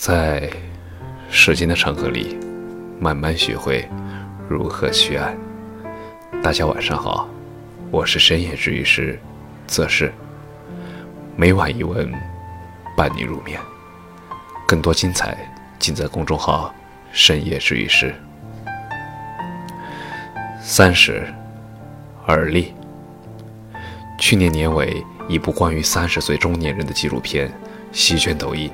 在时间的长河里，慢慢学会如何去爱。大家晚上好，我是深夜治愈师泽是。每晚一问，伴你入眠。更多精彩尽在公众号“深夜治愈师”。三十而立。去年年尾，一部关于三十岁中年人的纪录片席卷抖音。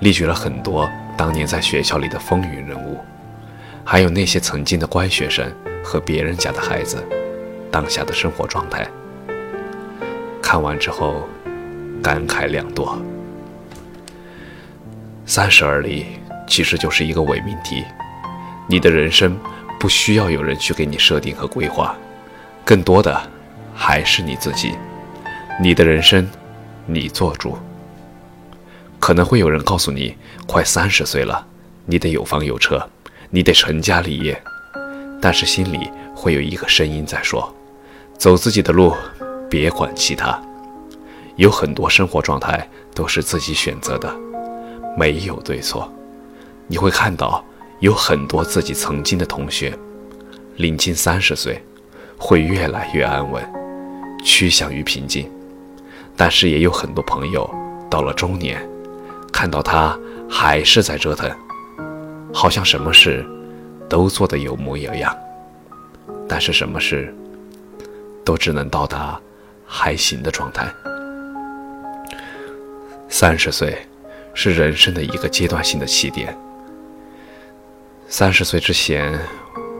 列举了很多当年在学校里的风云人物，还有那些曾经的乖学生和别人家的孩子，当下的生活状态。看完之后，感慨良多。三十而立，其实就是一个伪命题。你的人生不需要有人去给你设定和规划，更多的还是你自己。你的人生，你做主。可能会有人告诉你，快三十岁了，你得有房有车，你得成家立业。但是心里会有一个声音在说：走自己的路，别管其他。有很多生活状态都是自己选择的，没有对错。你会看到有很多自己曾经的同学，临近三十岁，会越来越安稳，趋向于平静。但是也有很多朋友到了中年。看到他还是在折腾，好像什么事都做得有模有样，但是什么事都只能到达还行的状态。三十岁是人生的一个阶段性的起点。三十岁之前，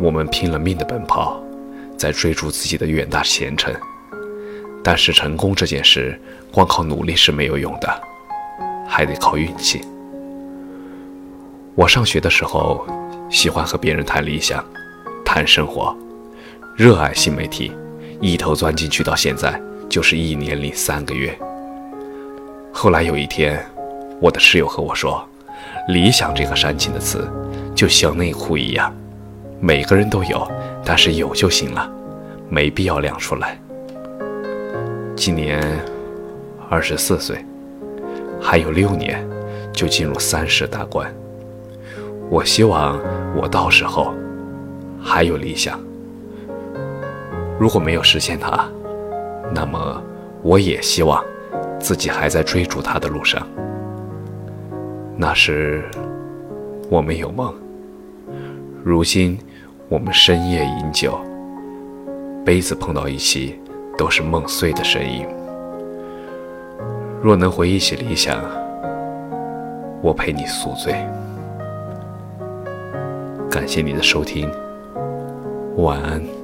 我们拼了命的奔跑，在追逐自己的远大前程。但是成功这件事，光靠努力是没有用的。还得靠运气。我上学的时候，喜欢和别人谈理想，谈生活，热爱新媒体，一头钻进去到现在就是一年零三个月。后来有一天，我的室友和我说：“理想这个煽情的词，就像内裤一样，每个人都有，但是有就行了，没必要亮出来。”今年二十四岁。还有六年，就进入三十大关。我希望我到时候还有理想。如果没有实现它，那么我也希望自己还在追逐它的路上。那时我们有梦，如今我们深夜饮酒，杯子碰到一起都是梦碎的声音。若能回忆起理想，我陪你宿醉。感谢你的收听，晚安。